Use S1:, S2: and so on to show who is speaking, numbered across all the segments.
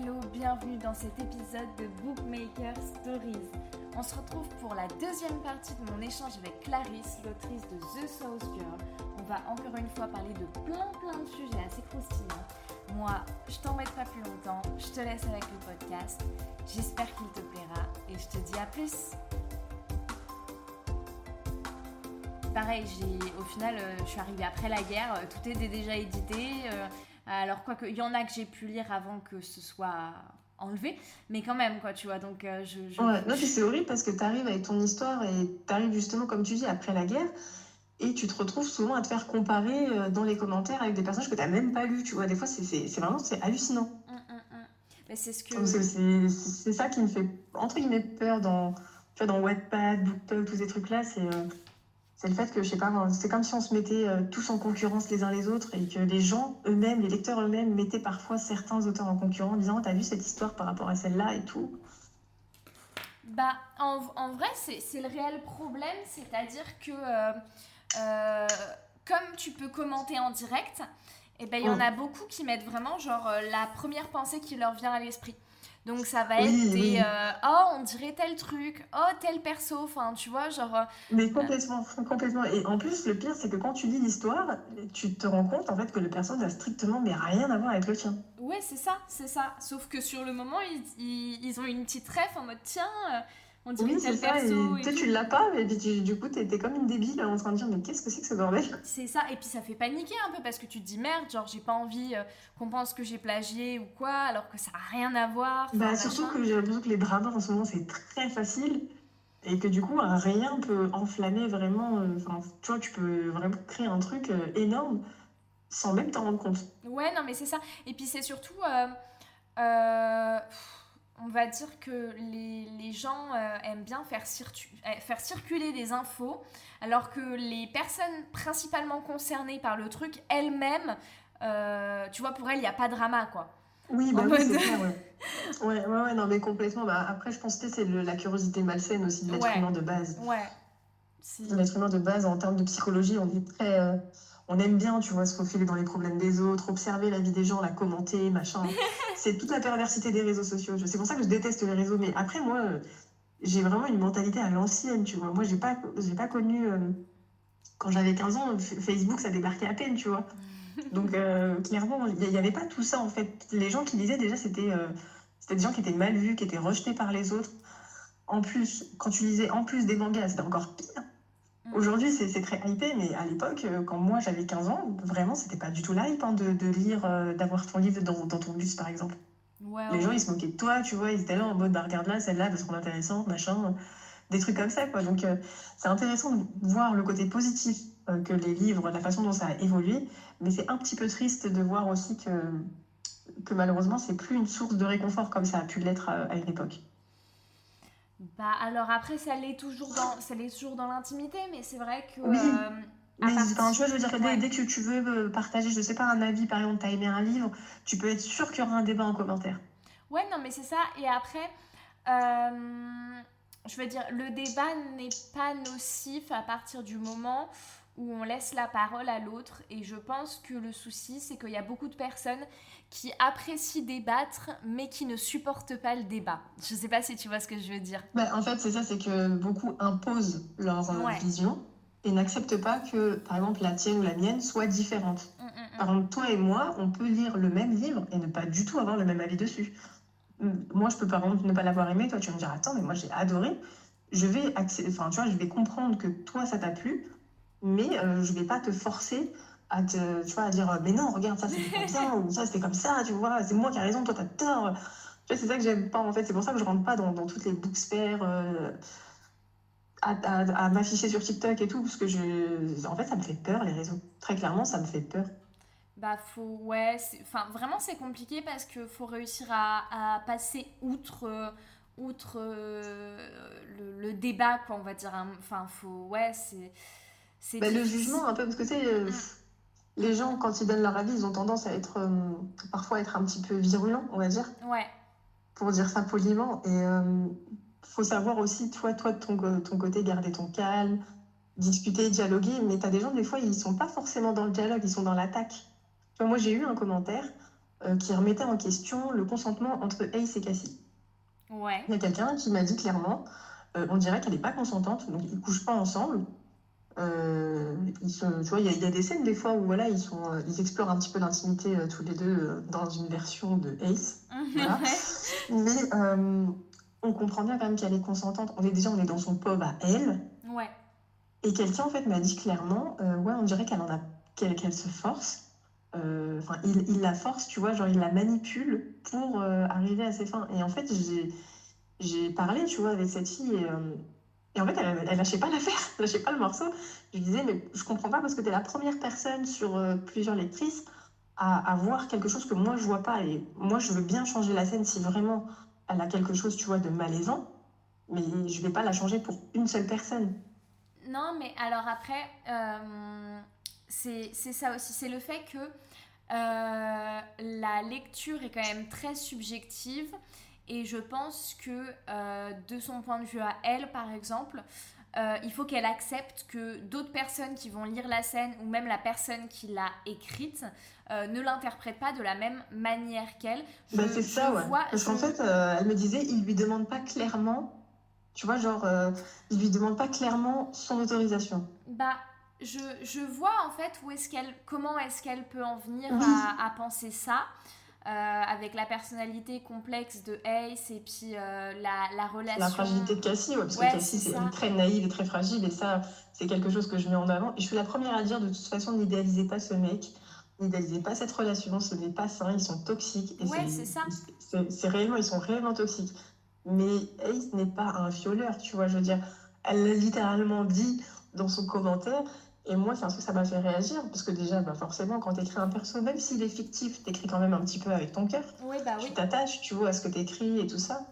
S1: hello, bienvenue dans cet épisode de Bookmaker Stories. On se retrouve pour la deuxième partie de mon échange avec Clarisse, l'autrice de The South Girl. On va encore une fois parler de plein plein de sujets assez croustillants. Moi, je t'embête pas plus longtemps, je te laisse avec le podcast. J'espère qu'il te plaira et je te dis à plus. Pareil, au final, euh, je suis arrivée après la guerre, euh, tout était déjà édité. Alors, quoi il y en a que j'ai pu lire avant que ce soit enlevé, mais quand même, quoi, tu vois. Donc, euh, je. je-
S2: Ouais, non, c'est horrible parce que tu arrives avec ton histoire et tu arrives justement, comme tu dis, après la guerre. Et tu te retrouves souvent à te faire comparer euh, dans les commentaires avec des personnages que tu n'as même pas lus. Tu vois, des fois, c'est vraiment c'est hallucinant.
S1: Hum, hum, hum. Mais c'est ce que.
S2: Donc, C'est c'est- c'est ça qui me fait, entre guillemets, peur dans, tu vois, dans Wattpad, BookTok, tous ces trucs-là. C'est euh, c'est le fait que, je sais pas, c'est comme si on se mettait euh, tous en concurrence les uns les autres et que les gens eux-mêmes, les lecteurs eux-mêmes, mettaient parfois certains auteurs en concurrence en disant «Oh, T'as vu cette histoire par rapport à celle-là et tout?
S1: Bah, en, en vrai, c'est le réel problème, c'est-à-dire que euh, euh, comme tu peux commenter en direct, et ben il y en
S2: Mm.
S1: a beaucoup qui mettent vraiment genre la première pensée qui leur vient à l'esprit. Donc ça va
S2: Oui,
S1: être des
S2: oui.
S1: euh, oh on dirait tel truc, oh tel perso, enfin tu vois genre euh,
S2: Mais complètement, complètement. Et en plus, le pire, c'est que quand tu lis l'histoire, tu te rends compte en fait que le personnage n'a strictement mais rien à voir avec le tien.
S1: ouais c'est ça, c'est ça. Sauf que sur le moment ils, ils, ils ont une petite ref en mode tiens euh, on dirait
S2: Oui, c'est ça. Et
S1: perso et
S2: tu sais,
S1: tout.
S2: tu l'as pas, mais tu- du coup, t'es t'es comme une débile en train de dire mais qu'est-ce que c'est que ce bordel?
S1: C'est ça, et puis ça fait paniquer un peu parce que tu te dis merde, genre j'ai pas envie euh, qu'on pense que j'ai plagié ou quoi, alors que ça a rien à voir.
S2: Bah,
S1: machin.
S2: surtout que j'ai l'impression que les dramas en ce moment, c'est très facile. Et que du coup, rien peut enflammer vraiment. euh, Enfin, tu vois, tu peux vraiment créer un truc euh, énorme sans même t'en rendre compte.
S1: Ouais, non mais c'est ça. Et puis c'est surtout, euh, euh, on va dire que les, les gens euh, aiment bien faire, cirtu- euh, faire circuler des infos, alors que les personnes principalement concernées par le truc, elles-mêmes, euh, tu vois, pour elles, il n'y a pas de drama, quoi.
S2: Oui, bah
S1: En
S2: oui,
S1: mode-
S2: c'est ouais. Ouais, ouais, ouais, non, mais complètement. Bah, après, je pense que c'est la curiosité malsaine aussi de l'être
S1: Ouais.
S2: humain de base.
S1: Ouais.
S2: L'être humain de base, en termes de psychologie, on est très. euh, on aime bien, tu vois, se faufiler dans les problèmes des autres, observer la vie des gens, la commenter, machin. C'est toute la perversité des réseaux sociaux. C'est pour ça que je déteste les réseaux. Mais après, moi, euh, j'ai vraiment une mentalité à l'ancienne, tu vois. Moi, j'ai pas, j'ai pas connu. euh, quand j'avais 15 ans, Facebook, ça débarquait à peine, tu vois. Donc, euh, clairement, il n'y avait pas tout ça, en fait. Les gens qui lisaient, déjà, c'était c'était des gens qui étaient mal vus, qui étaient rejetés par les autres. En plus, quand tu lisais en plus des mangas, c'était encore pire.
S1: Mm.
S2: Aujourd'hui, c'est très hypé, mais à l'époque, euh, quand moi j'avais 15 ans, vraiment, c'était pas du tout la hype hein, de, de lire, euh, d'avoir ton livre dans, dans ton bus, par exemple.
S1: Ouais,
S2: Les
S1: ouais.
S2: gens, ils se moquaient de toi, tu vois, ils étaient là en mode, bah, regarde là, celle-là, parce qu'on est intéressante, machin, des trucs comme ça, quoi. Donc, euh, c'est intéressant de voir le côté positif euh, que les livres, la façon dont ça a évolué, mais c'est un petit peu triste de voir aussi que, que malheureusement, c'est plus une source de réconfort comme ça a pu l'être à, à une époque.
S1: Bah alors après ça l'est toujours dans ça l'est toujours dans l'intimité mais c'est vrai que
S2: Oui.
S1: euh,
S2: Mais enfin, tu vois, je veux dire, dès,
S1: Ouais.
S2: dès que tu veux euh, partager, je sais pas, un avis, par exemple, t'as aimé un livre, tu peux être sûr qu'il y aura un débat en commentaire.
S1: Ouais non mais c'est ça et après euh, je veux dire le débat n'est pas nocif à partir du moment où on laisse la parole à l'autre et je pense que le souci c'est qu'il y a beaucoup de personnes qui apprécient débattre mais qui ne supportent pas le débat. Je sais pas si tu vois ce que je veux dire.
S2: Bah, en fait, c'est ça, c'est que beaucoup imposent leur euh,
S1: Ouais.
S2: vision et n'acceptent pas que, par exemple, la tienne ou la mienne soit différente.
S1: Mm, mm, mm.
S2: Par exemple, toi et moi, on peut lire le même livre et ne pas du tout avoir le même avis dessus. Moi, je peux par exemple ne pas l'avoir aimé, toi tu vas me dire, attends, mais moi j'ai adoré. Je vais, enfin, tu vois, je vais comprendre que toi ça t'a plu, mais euh, je vais pas te forcer à te, tu vois, à dire, mais non, regarde, ça c'était pas bien, ou ça c'était comme ça, tu vois, c'est moi qui ai raison, toi t'as tort. Tu vois, c'est ça que j'aime pas en fait, c'est pour ça que je rentre pas dans, dans toutes les bookspares, euh, à, à- à m'afficher sur TikTok et tout, parce que je, en fait, ça me fait peur les réseaux. Très clairement, ça me fait peur.
S1: Bah faut ouais, c'est- enfin vraiment c'est compliqué parce que faut réussir à, à passer outre euh, outre euh, le, le débat quoi on va dire. hein. Enfin faut ouais c'est c'est
S2: Bah, le jugement un peu parce que sais euh,
S1: Mm.
S2: Les gens quand ils donnent leur avis ils ont tendance à être euh, parfois être un petit peu virulents on va dire
S1: Ouais
S2: pour dire ça poliment et euh, faut savoir aussi toi toi de ton, côté garder ton calme discuter dialoguer mais tu as des gens des fois ils sont pas forcément dans le dialogue ils sont dans l'attaque moi j'ai eu un commentaire euh, qui remettait en question le consentement entre Ace et Cassie.
S1: Ouais.
S2: Il y a quelqu'un qui m'a dit clairement, euh, on dirait qu'elle n'est pas consentante, donc ils couchent pas ensemble. Euh, ils tu vois, il y, a- il y a des scènes des fois où voilà, ils, sont, euh, ils explorent un petit peu l'intimité euh, tous les deux euh, dans une version de Ace. Voilà. Mais on comprend bien quand même qu'elle est consentante. On est déjà on est dans son pub à elle.
S1: ouais.
S2: Et quelqu'un en fait m'a dit clairement, ouais, on dirait qu'elle en a, qu'elle, qu'elle se force. Enfin, il, il la force, tu vois, genre il la manipule pour arriver à ses fins. Et en fait, j'ai, j'ai parlé, tu vois, avec cette fille et, et en fait, elle, elle lâchait pas l'affaire, elle lâchait pas le morceau. Je lui disais, mais je comprends pas parce que tu es la première personne sur euh, plusieurs lectrices à, à voir quelque chose que moi je vois pas. Et moi, je veux bien changer la scène si vraiment elle a quelque chose, tu vois, de malaisant. Mais je vais pas la changer pour une seule personne.
S1: Non, mais alors après, euh, c'est ça aussi. C'est le fait que euh, la lecture est quand même très subjective. Et je pense que euh, de son point de vue à elle, par exemple, euh, il faut qu'elle accepte que d'autres personnes qui vont lire la scène ou même la personne qui l'a écrite euh, ne l'interprètent pas de la même manière qu'elle.
S2: Bah, c'est ça, ouais.
S1: vois-
S2: Parce qu'en fait, elle me disait, il lui demande pas clairement, tu vois, genre, il lui demande pas clairement son autorisation.
S1: Bah, je, je vois en fait où est-ce qu'elle, comment est-ce qu'elle peut en venir
S2: Oui.
S1: à, à penser ça, avec la personnalité complexe de Ace et puis euh, la, la relation.
S2: La fragilité de Cassie, ouais, parce
S1: Ouais,
S2: que Cassie,
S1: c'est
S2: très naïve et très fragile, et ça, c'est quelque chose que je mets en avant. Et je suis la première à dire, de toute façon, n'idéalisez pas ce mec, n'idéalisez pas cette relation, ce n'est pas sain, ils sont toxiques. Et
S1: Ouais, c'est ça.
S2: C'est réellement, ils sont réellement toxiques. Mais Ace n'est pas un violeur, tu vois, je veux dire, elle l'a littéralement dit dans son commentaire. Et moi, c'est un truc, ça m'a fait réagir, parce que déjà, bah forcément, quand tu écris un perso, même s'il est fictif, tu écris quand même un petit peu avec ton cœur.
S1: Oui, bah oui.
S2: Tu t'attaches, tu vois, à ce que tu écris et tout ça.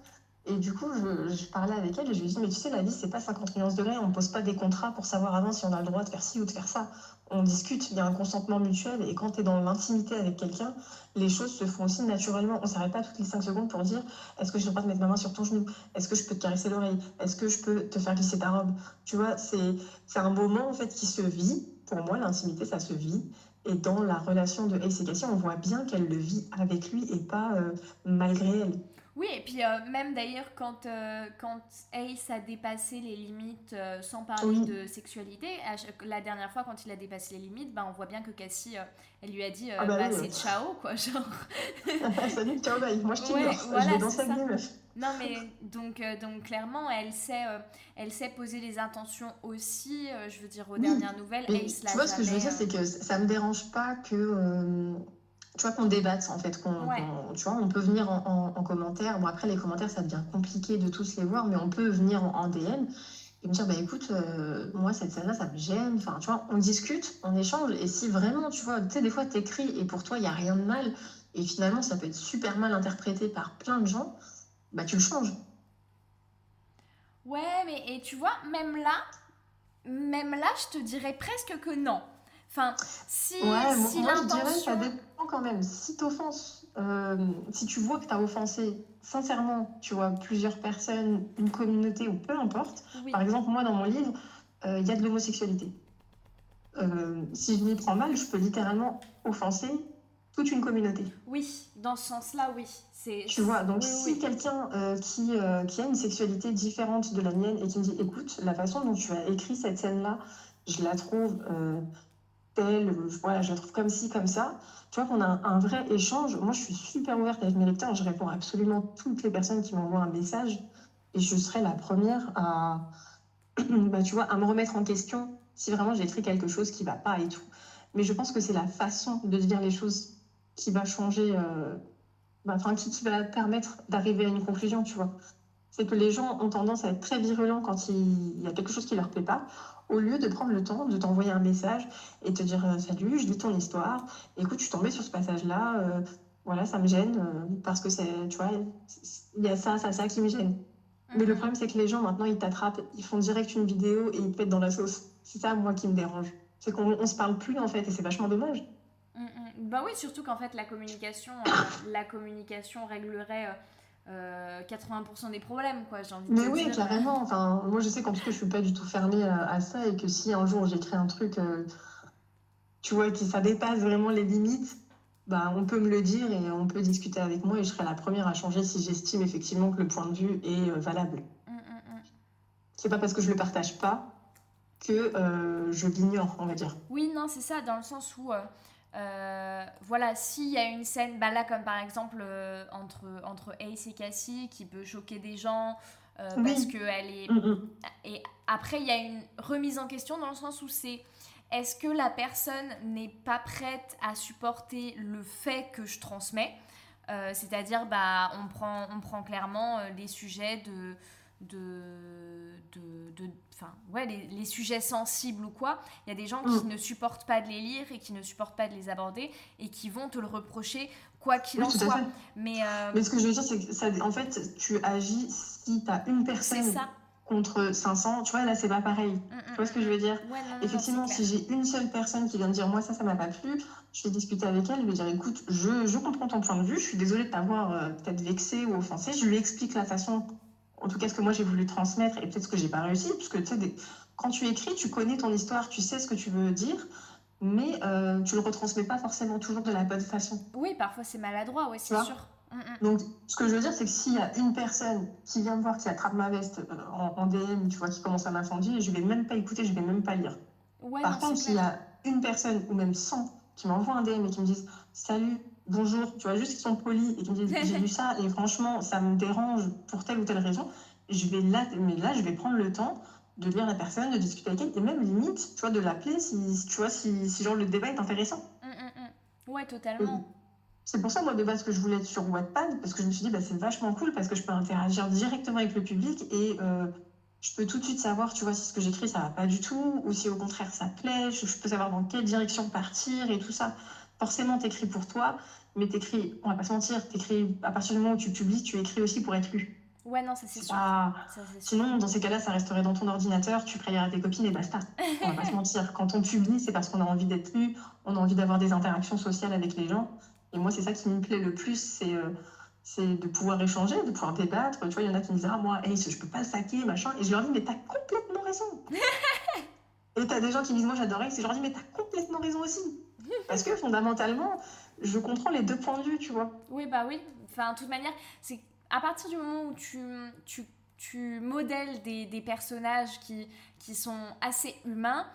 S2: Et du coup, je, parlais avec elle et je lui dit, mais tu sais, la vie, c'est pas 50 nuances degrés, on ne pose pas des contrats pour savoir avant si on a le droit de faire ci ou de faire ça. On discute, il y a un consentement mutuel, et quand tu es dans l'intimité avec quelqu'un, les choses se font aussi naturellement. On s'arrête pas toutes les 5 secondes pour dire, est-ce que j'ai le droit de mettre ma main sur ton genou? Est-ce que je peux te caresser l'oreille? Est-ce que je peux te faire glisser ta robe? Tu vois, c'est c'est un moment, en fait, qui se vit. Pour moi, l'intimité, ça se vit. Et dans la relation de Ace et Cassie, on voit bien qu'elle le vit avec lui et pas euh, malgré elle.
S1: Oui, et puis euh, même d'ailleurs, quand, euh, quand Ace a dépassé les limites euh, sans parler
S2: Oui.
S1: de sexualité, chaque- la dernière fois, quand il a dépassé les limites, bah, on voit bien que Cassie, elle lui a dit
S2: Ah bah
S1: bah,
S2: oui,
S1: c'est ciao, quoi. Genre.
S2: Salut, ciao, bye. Moi, je t'y
S1: Ouais, voilà,
S2: je vais dans
S1: c'est
S2: sa
S1: ça.
S2: vie, meuf.
S1: Non, mais donc, donc clairement, elle sait, elle sait poser les intentions aussi. je veux dire, aux dernières nouvelles, Ace
S2: tu vois, ce que je veux dire, c'est que ça me dérange pas que. Tu vois, qu'on débatte, en fait. qu'on
S1: Ouais.
S2: qu'on- tu vois, on peut venir en, en- en commentaire. Bon, après, les commentaires, ça devient compliqué de tous les voir, mais on peut venir en, en DM et me dire, bah écoute, euh, moi, cette scène-là, ça me gêne. Enfin, tu vois, on discute, on échange. Et si vraiment, tu vois, tu sais, des fois, t'écris et pour toi, il n'y a rien de mal, et finalement, ça peut être super mal interprété par plein de gens, bah tu le changes.
S1: Ouais, mais et tu vois, même là, même là, je te dirais presque que non. Enfin, si,
S2: Ouais, moi,
S1: si
S2: moi, je dirais
S1: l'intention.
S2: ça dépend quand même. Si t'offenses, euh, si tu vois que t'as offensé sincèrement, tu vois, plusieurs personnes, une communauté ou peu importe.
S1: Oui.
S2: Par exemple, moi, dans mon livre, euh, il y a de l'homosexualité. Euh, si je m'y prends mal, je peux littéralement offenser toute une communauté.
S1: Oui, dans ce sens-là, oui. C'est.
S2: Tu vois, donc
S1: oui,
S2: si
S1: oui.
S2: quelqu'un euh, qui, euh, qui a une sexualité différente de la mienne et qui me dit, écoute, la façon dont tu as écrit cette scène-là, je la trouve euh, euh, voilà, je la trouve comme ci, comme ça, tu vois qu'on a un, vrai échange. Moi, je suis super ouverte avec mes lecteurs, je réponds à absolument toutes les personnes qui m'envoient un message et je serai la première à, bah, tu vois, à me remettre en question si vraiment j'ai écrit quelque chose qui va pas et tout. Mais je pense que c'est la façon de dire les choses qui va changer. euh, bah, enfin, qui, qui va permettre d'arriver à une conclusion, tu vois. C'est que les gens ont tendance à être très virulents quand il, y a quelque chose qui leur plaît pas, au lieu de prendre le temps de t'envoyer un message et te dire euh, salut, je lis ton histoire, écoute, je suis tombée sur ce passage-là, euh, voilà, ça me gêne euh, parce que c'est, tu vois, il y a ça, ça, ça qui me gêne. Mais le
S1: Mhm.
S2: problème, c'est que les gens maintenant ils t'attrapent, ils font direct une vidéo et ils te mettent dans la sauce. C'est ça, moi, qui me dérange. C'est qu'on on se parle plus en fait et c'est vachement dommage.
S1: Mm, mm. Bah oui, surtout qu'en fait, la communication, euh, la communication réglerait euh, euh, 80% des problèmes, quoi. J'ai envie de
S2: Mais oui, carrément. Enfin, moi, je sais qu'en tout cas, je suis pas du tout fermée à, à ça et que si un jour j'écris un truc, euh, tu vois, qui ça dépasse vraiment les limites, bah, on peut me le dire et on peut discuter avec moi et je serai la première à changer si j'estime effectivement que le point de vue est euh, valable.
S1: Mm, mm, mm.
S2: C'est pas parce que je le partage pas que je l'ignore, on va dire.
S1: Oui, non, c'est ça, dans le sens où, euh, voilà, s'il y a une scène, bah là, comme par exemple euh, entre, entre Ace et Cassie, qui peut choquer des gens, euh,
S2: Oui.
S1: parce qu'elle est...
S2: Mm, mm.
S1: Et après, il y a une remise en question dans le sens où c'est... Est-ce que la personne n'est pas prête à supporter le fait que je transmets? Euh, C'est-à-dire, bah, on prend, on prend clairement les sujets de... de, de, de- ouais, les, les sujets sensibles ou quoi. Il y a des gens qui
S2: Mm.
S1: ne supportent pas de les lire et qui ne supportent pas de les aborder et qui vont te le reprocher quoi qu'il
S2: Oui,
S1: en soit. Mais, euh,
S2: Mais ce que je veux dire, c'est que ça, en fait, tu agis si tu as une personne
S1: ça.
S2: contre 500. Tu vois, là, c'est pas pareil.
S1: Mm,
S2: Tu
S1: mm,
S2: vois ce que je veux dire?
S1: Ouais, non, non, non,
S2: Effectivement, si j'ai une seule personne qui vient me dire moi ça, ça m'a pas plu, je vais discuter avec elle, je vais dire écoute, je, je comprends ton point de vue, je suis désolée de t'avoir euh, peut-être vexé ou offensé, je lui explique la façon, en tout cas ce que moi j'ai voulu transmettre et peut-être ce que j'ai pas réussi, puisque tu des- quand tu écris, tu connais ton histoire, tu sais ce que tu veux dire, mais euh, tu le retransmets pas forcément toujours de la bonne façon.
S1: Oui, parfois c'est maladroit, ouais, c'est sûr. Mm, mm.
S2: Donc, ce que je veux dire, c'est que s'il y a une personne qui vient me voir, qui attrape ma veste euh, en, en DM, tu vois, qui commence à m'incendier, je vais même pas écouter, je vais même pas lire.
S1: Ouais,
S2: Par
S1: non,
S2: contre, s'il y a une personne ou même 100 qui m'envoient un DM et qui me disent Salut, bonjour, tu vois, juste qu'ils sont polis et qui me disent J'ai lu ça et franchement, ça me dérange pour telle ou telle raison, je vais là, mais là, je vais prendre le temps de lire la personne, de discuter avec elle et même limite, tu vois, de l'appeler si, tu vois, si, si genre le débat est intéressant.
S1: Mm, mm, mm. Ouais, totalement.
S2: C'est pour ça, moi, de base, que je voulais être sur Wattpad, parce que je me suis dit, bah, c'est vachement cool, parce que je peux interagir directement avec le public et euh, je peux tout de suite savoir, tu vois, si ce que j'écris, ça va pas du tout, ou si au contraire, ça plaît, je, je peux savoir dans quelle direction partir et tout ça. Forcément, t'écris pour toi, mais t'écris, on va pas se mentir, t'écris, à partir du moment où tu publies, tu écris aussi pour être lu.
S1: Ouais, non, ça c'est sûr. Ça, c'est sûr.
S2: Sinon, dans ces cas-là, ça resterait dans ton ordinateur, tu lire à tes copines et basta. On va pas se mentir. Quand on publie, c'est parce qu'on a envie d'être lu, on a envie d'avoir des interactions sociales avec les gens. Et moi, c'est ça qui me plaît le plus, c'est euh, c'est de pouvoir échanger, de pouvoir débattre. Tu vois, il y en a qui me disent Ah, moi, Ace, je peux pas le saquer, machin. Et je leur dis Mais t'as complètement raison. et t'as des gens qui me disent Moi, j'adore Ace. Et je leur dis Mais t'as complètement raison aussi. Parce que fondamentalement, je comprends les deux points de vue, tu vois.
S1: Oui, bah oui. Enfin, de toute manière, c'est à partir du moment où tu, tu, tu modèles des, des personnages qui, qui sont assez humains,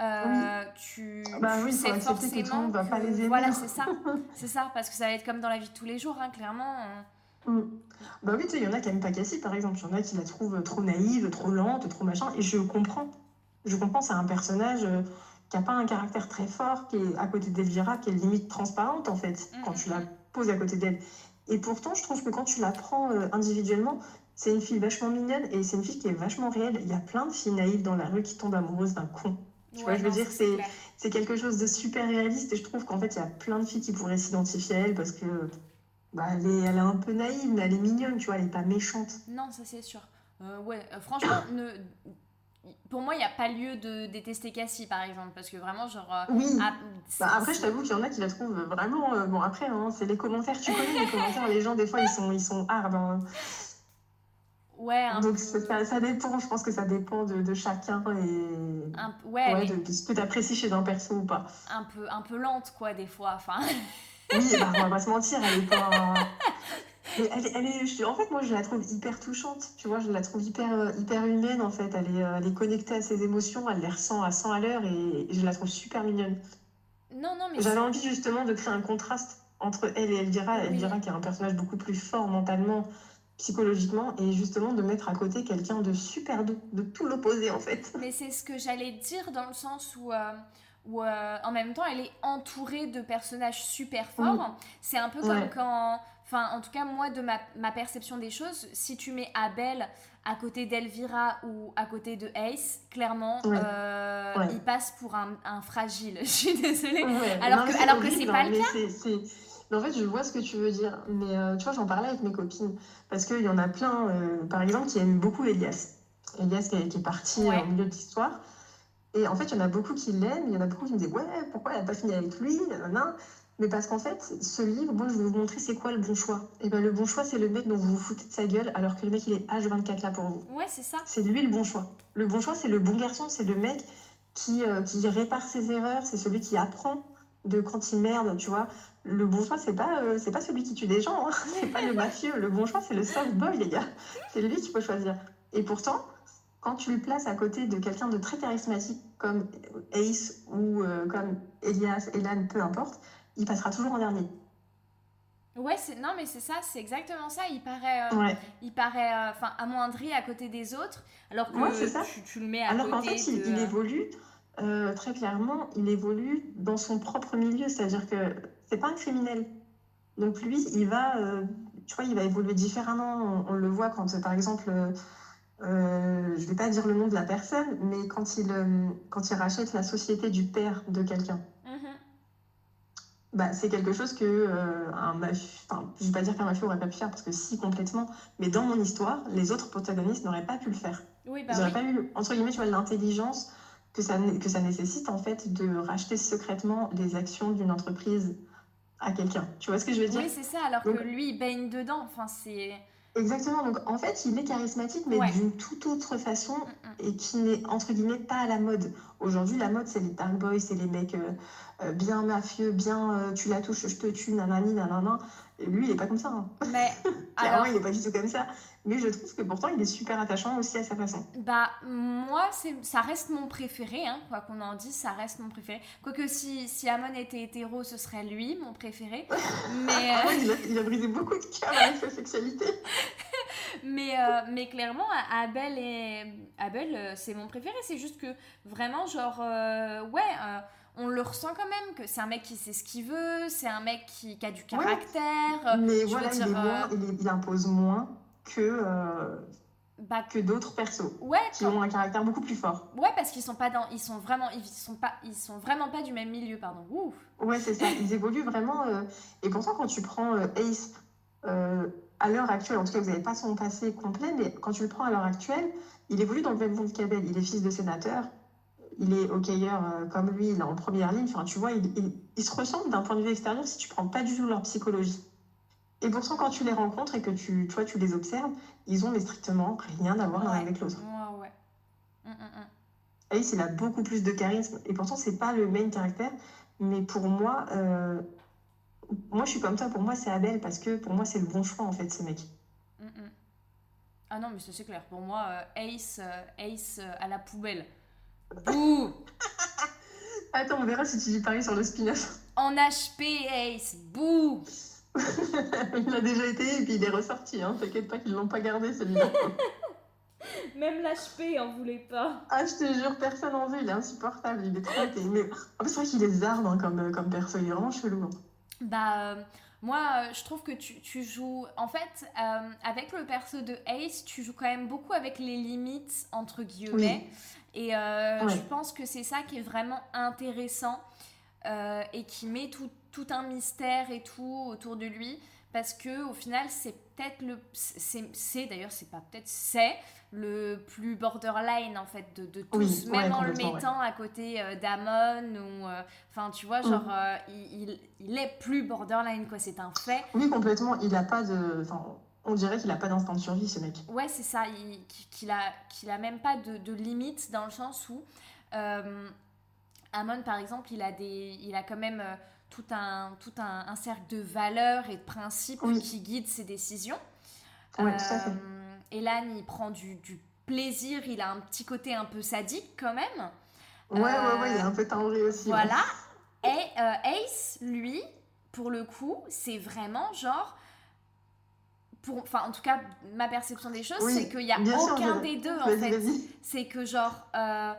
S1: euh, tu,
S2: Bah
S1: tu
S2: oui,
S1: sais
S2: accepter que tout le
S1: forcément
S2: monde va pas les aimer.
S1: Voilà, c'est ça. c'est ça, parce que ça va être comme dans la vie de tous les jours, hein, clairement. euh.
S2: Mm. Bah oui, tu sais, il y en a qui aiment pas Cassie, par exemple. Il y en a qui la trouvent trop naïve, trop lente, trop machin. Et je comprends. Je comprends, c'est un personnage euh, qui a pas un caractère très fort, qui est à côté d'Elvira, qui est limite transparente, en fait,
S1: Mm,
S2: quand
S1: mm,
S2: tu la
S1: mm.
S2: poses à côté d'elle. Et pourtant, je trouve que quand tu la prends euh, individuellement, c'est une fille vachement mignonne et c'est une fille qui est vachement réelle. Il y a plein de filles naïves dans la rue qui tombent amoureuses d'un con. Tu vois, je veux
S1: non,
S2: dire, c'est-. C'est quelque chose de super réaliste et je trouve qu'en fait, il y a plein de filles qui pourraient s'identifier à elle parce que bah, elle, est, elle est un peu naïve, mais elle est mignonne, tu vois, elle est pas méchante.
S1: Non, ça c'est sûr. Euh, ouais, euh, franchement, ne... pour moi, il n'y a pas lieu de détester Cassie, par exemple, parce que vraiment, genre... euh,
S2: Oui.
S1: ah,
S2: Bah, après, je t'avoue qu'il y en a qui la trouvent vraiment. euh, bon, après, hein, c'est les commentaires. Tu connais les commentaires, les gens, des fois, ils sont, ils sont hard. hein.
S1: Ouais, un
S2: Donc,
S1: peu...
S2: ça, ça- ça dépend. Je pense que ça dépend de, de chacun et
S1: un- ouais,
S2: ouais,
S1: mais
S2: de, de ce que tu apprécies chez un perso ou pas.
S1: un peu, un peu lente, quoi, des fois. Enfin,
S2: Oui, bah, on va pas se mentir, elle est pas. Mais elle, est- elle est, je- en fait, moi, je la trouve hyper touchante. Tu vois, je la trouve hyper, euh, hyper humaine, en fait. Elle est, euh, elle est connectée à ses émotions, elle les ressent à 100 à l'heure et, et je la trouve super mignonne.
S1: non, non, mais...
S2: J'avais envie justement de créer un contraste entre elle et Elvira.
S1: Oui.
S2: Elvira qui est un personnage beaucoup plus fort mentalement, psychologiquement, et justement de mettre à côté quelqu'un de super doux, de tout l'opposé en fait.
S1: Mais c'est ce que j'allais dire dans le sens où, euh, où euh, en même temps, elle est entourée de personnages super forts. C'est un peu comme
S2: Ouais.
S1: quand... Enfin, en tout cas, moi, de ma, ma perception des choses, si tu mets Abel à côté d'Elvira ou à côté de Ace, clairement,
S2: Ouais.
S1: euh,
S2: Ouais.
S1: il passe pour un, un fragile. Je suis désolée.
S2: Ouais,
S1: Alors
S2: non,
S1: que- alors que c'est pas
S2: hein,
S1: le
S2: mais c'est- c'est- mais en fait, je vois ce que tu veux dire. Mais euh, tu vois, j'en parlais avec mes copines. Parce qu'il y en a plein, euh, par exemple, qui aiment beaucoup Elias. Elias qui est, qui est parti au milieu de l'histoire. Et en fait, il y en a beaucoup qui l'aiment. Il y en a beaucoup qui me disent Ouais, pourquoi elle n'a pas fini avec lui? Nanana. Mais parce qu'en fait, ce livre, moi, je vais vous montrer c'est quoi le bon choix. Et ben, le bon choix, c'est le mec dont vous vous foutez de sa gueule, alors que le mec, il est H24 là pour vous.
S1: Ouais, c'est ça.
S2: C'est lui le bon choix. Le bon choix, c'est le bon garçon, c'est le mec qui, euh, qui répare ses erreurs, c'est celui qui apprend de quand il merde, tu vois. le bon choix, c'est pas, euh, c'est pas celui qui tue des gens, hein. c'est pas le mafieux. Le bon choix, c'est le soft boy, les gars. C'est lui qu'il faut choisir. Et pourtant, quand tu le places à côté de quelqu'un de très charismatique comme Ace ou euh, comme Elias, Elan, peu importe, il passera toujours en dernier.
S1: Ouais, c'est non mais c'est ça, c'est exactement ça. Il paraît, euh,
S2: Ouais.
S1: il paraît, euh, enfin amoindri à côté des autres, alors que
S2: Ouais, c'est ça.
S1: tu, tu le mets à
S2: Alors qu'en
S1: côté
S2: fait, il,
S1: de-
S2: il évolue euh, très clairement, il évolue dans son propre milieu, c'est-à-dire que c'est pas un criminel. Donc lui, il va, tu vois, il va évoluer différemment. On, on le voit quand, par exemple, je vais pas dire le nom de la personne, mais quand il, quand il rachète la société du père de quelqu'un. Bah, c'est quelque chose que euh, un mafieux, enfin, je vais pas dire qu'un mafieux aurait pas pu faire parce que si complètement, mais dans mon histoire, les autres protagonistes n'auraient pas pu le faire.
S1: Oui, bah
S2: Ils n'auraient
S1: oui.
S2: pas eu, entre guillemets, tu vois, l'intelligence que ça, que ça nécessite, en fait, de racheter secrètement les actions d'une entreprise à quelqu'un. Tu vois ce que je veux dire?
S1: Oui, c'est ça, alors
S2: Donc-
S1: que lui, il baigne dedans. Enfin, c'est.
S2: Exactement. Donc, en fait, il est charismatique, mais
S1: Ouais.
S2: d'une toute autre façon
S1: Mm, mm.
S2: et qui n'est, entre guillemets, pas à la mode. Aujourd'hui, la mode, c'est les dark boys, c'est les mecs euh, bien mafieux, bien euh, tu la touches, je te tue, nanani, nanana. Et lui, il est pas comme ça. hein.
S1: Mais
S2: Clairement,
S1: alors,
S2: il est pas du tout comme ça. Mais je trouve que pourtant, il est super attachant aussi à sa façon.
S1: bah moi, c'est, ça reste mon préféré, hein, quoi qu'on en dise, ça reste mon préféré. Quoique si, si Amon était hétéro, ce serait lui, mon préféré. Mais,
S2: Ah
S1: euh,
S2: ouais, il, a, il a brisé beaucoup de cœurs avec sa sexualité.
S1: mais, euh, mais clairement, Abel, et... Abel euh, c'est mon préféré. C'est juste que vraiment, genre, euh, ouais, euh, on le ressent quand même, que c'est un mec qui sait ce qu'il veut, c'est un mec qui, qui a du caractère.
S2: Mais voilà, il, est moins- il, il impose moins que, euh,
S1: Bah,
S2: que d'autres persos
S1: ouais,
S2: qui ont un caractère beaucoup plus fort.
S1: Ouais, parce qu'ils sont pas dans, ils sont vraiment, ils sont pas, ils sont vraiment pas du même milieu, pardon. Ouf.
S2: Ouais, c'est ça. Ils évoluent vraiment. euh, Et pourtant, quand tu prends euh, Ace euh, à l'heure actuelle, en tout cas, vous n'avez pas son passé complet, mais quand tu le prends à l'heure actuelle, il évolue dans le même monde qu'Abel. Il est fils de sénateur. Il est hockeyeur euh, comme lui, il est en première ligne. Enfin, tu vois, il- il- ils se ressemblent d'un point de vue extérieur si tu prends pas du tout leur psychologie. Et pourtant, quand tu les rencontres et que tu, toi, tu les observes, ils ont mais strictement rien à voir l'un
S1: Ouais.
S2: avec l'autre.
S1: Ouais, ouais. Mm, mm, mm.
S2: Ace, il a beaucoup plus de charisme et pourtant, c'est pas le main caractère. Mais pour moi, euh, moi, je suis comme toi. Pour moi, c'est Abel parce que pour moi, c'est le bon choix en fait, ce mec.
S1: Mm, mm. Ah non, mais c'est clair. Pour moi, euh, Ace, euh, Ace à la poubelle. Bouh
S2: Attends, on verra si tu dis pareil sur le spin-off.
S1: En HP, Ace. Bouh
S2: il a déjà été et puis il est ressorti. Hein. T'inquiète pas qu'ils l'ont pas gardé celui-là.
S1: Même l'HP en voulait pas.
S2: ah, je te jure, personne en veut. Il est insupportable. Il est trop été. Mais plus, c'est vrai qu'il est zarbe hein, comme, comme perso. Il est vraiment chelou. hein.
S1: Bah, euh, moi, euh, je trouve que tu, tu joues. En fait, euh, avec le perso de Ace, tu joues quand même beaucoup avec les limites, entre guillemets. Et euh,
S2: Ouais.
S1: je pense que c'est ça qui est vraiment intéressant euh, et qui met tout, tout un mystère et tout autour de lui. Parce que au final, c'est peut-être le. C'est d'ailleurs, c'est pas peut-être, c'est le plus borderline en fait de, de tous,
S2: Oui, ouais,
S1: même en le
S2: ouais.
S1: mettant à côté euh, d'Amon ou. Enfin, tu vois, genre, euh, il, il- il est plus borderline, quoi, c'est un fait.
S2: Oui, complètement. Il a pas de. Enfin, on dirait qu'il a pas d'instinct de survie, ce mec.
S1: Ouais, c'est ça, il- qu'il a, qu'il a même pas de, de limite dans le sens où euh, Amon, par exemple, il a, des, il a quand même euh, tout, un, tout un, un cercle de valeurs et de principes
S2: Oui.
S1: qui guident ses décisions.
S2: Ouais, tout à fait.
S1: Euh, Elan, il prend du, du plaisir, il a un petit côté un peu sadique quand même.
S2: Ouais, ouais, ouais. Il est un peu timbré aussi. ouais.
S1: Voilà. Et euh, Ace, lui, pour le coup, c'est vraiment genre. Pour, enfin, en tout cas, ma perception des choses,
S2: Oui,
S1: c'est qu'il n'y a
S2: sûr,
S1: aucun des deux, en fait. C'est que, genre, euh,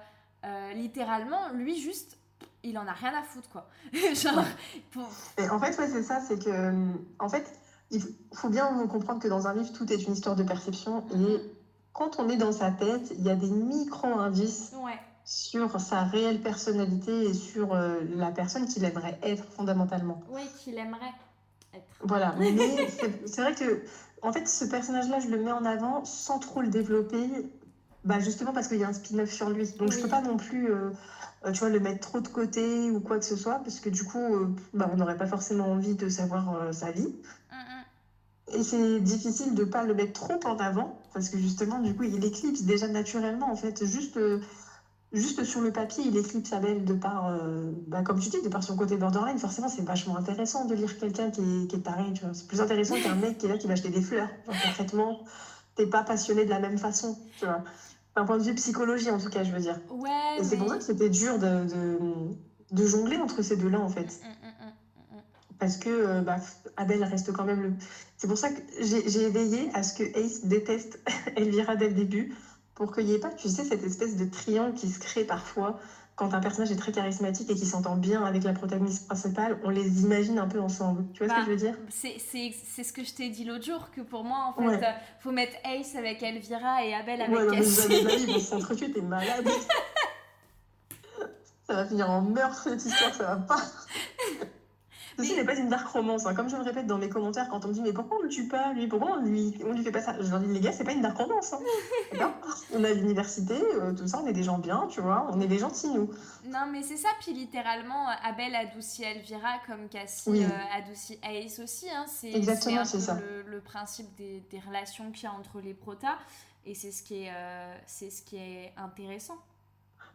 S1: euh, littéralement, lui, juste, il en a rien à foutre, quoi. genre, pour-
S2: Et en fait, ouais, c'est ça, c'est que, en fait, il faut bien comprendre que dans un livre, tout est une histoire de perception. Et quand on est dans sa tête, il y a des micro-indices
S1: Ouais.
S2: sur sa réelle personnalité et sur euh, la personne qu'il aimerait être fondamentalement.
S1: Ouais, qu'il aimerait être.
S2: Voilà, mais c'est vrai que, en fait, ce personnage-là, je le mets en avant sans trop le développer, bah, justement parce qu'il y a un spin-off sur lui. Donc, je
S1: Oui.
S2: peux pas non plus, euh, euh, tu vois, le mettre trop de côté ou quoi que ce soit, parce que du coup, euh, bah, on n'aurait pas forcément envie de savoir euh, sa vie. Et c'est difficile de pas le mettre trop en avant, parce que justement, du coup, il éclipse déjà naturellement, en fait. Juste, juste sur le papier, il éclipse Abel de par, euh, bah, comme tu dis, de par son côté borderline. Forcément, c'est vachement intéressant de lire quelqu'un qui est, qui est taré. C'est plus intéressant qu'un mec qui est là qui va acheter des fleurs. Genre, concrètement, t'es pas passionné de la même façon, tu vois. D'un point de vue psychologie, en tout cas, je veux dire.
S1: Ouais.
S2: Et c'est pour ça que c'était dur de, de, de jongler entre ces deux-là, en fait.
S1: Mm, mm, mm.
S2: Parce que euh, bah, Abel reste quand même le. C'est pour ça que j'ai j'ai veillé à ce que Ace déteste Elvira dès le début, pour qu'il n'y ait pas, tu sais, cette espèce de triangle qui se crée parfois quand un personnage est très charismatique et qui s'entend bien avec la protagoniste principale. On les imagine un peu ensemble. Tu vois ce
S1: Bah,
S2: que je veux dire?
S1: C'est ce que je t'ai dit l'autre jour, que pour moi, en fait,
S2: Ouais.
S1: euh, faut mettre Ace avec Elvira et Abel avec
S2: Ouais, non, mais
S1: Cassie.
S2: jamais de la vie, ils vont s'entretuer, t'es malade. ça va finir en meurtre cette histoire, ça va pas. Ceci n'est pas une dark romance. hein. Comme je le répète dans mes commentaires, quand on me dit mais pourquoi on le tue pas lui, pourquoi on lui, on lui fait pas ça, je leur dis les gars, c'est pas une dark romance. hein. On a l'université, euh, tout ça, on est des gens bien, tu vois, on est des gentils nous.
S1: Non, mais c'est ça. Puis littéralement, euh, Abel adoucit Elvira comme Cassie
S2: Oui.
S1: euh, adoucit Ace aussi. Hein. C'est
S2: Exactement, c'est ça.
S1: Le, le principe des, des relations qu'il y a entre les protas. Et c'est ce, qui est, euh, c'est ce qui est intéressant.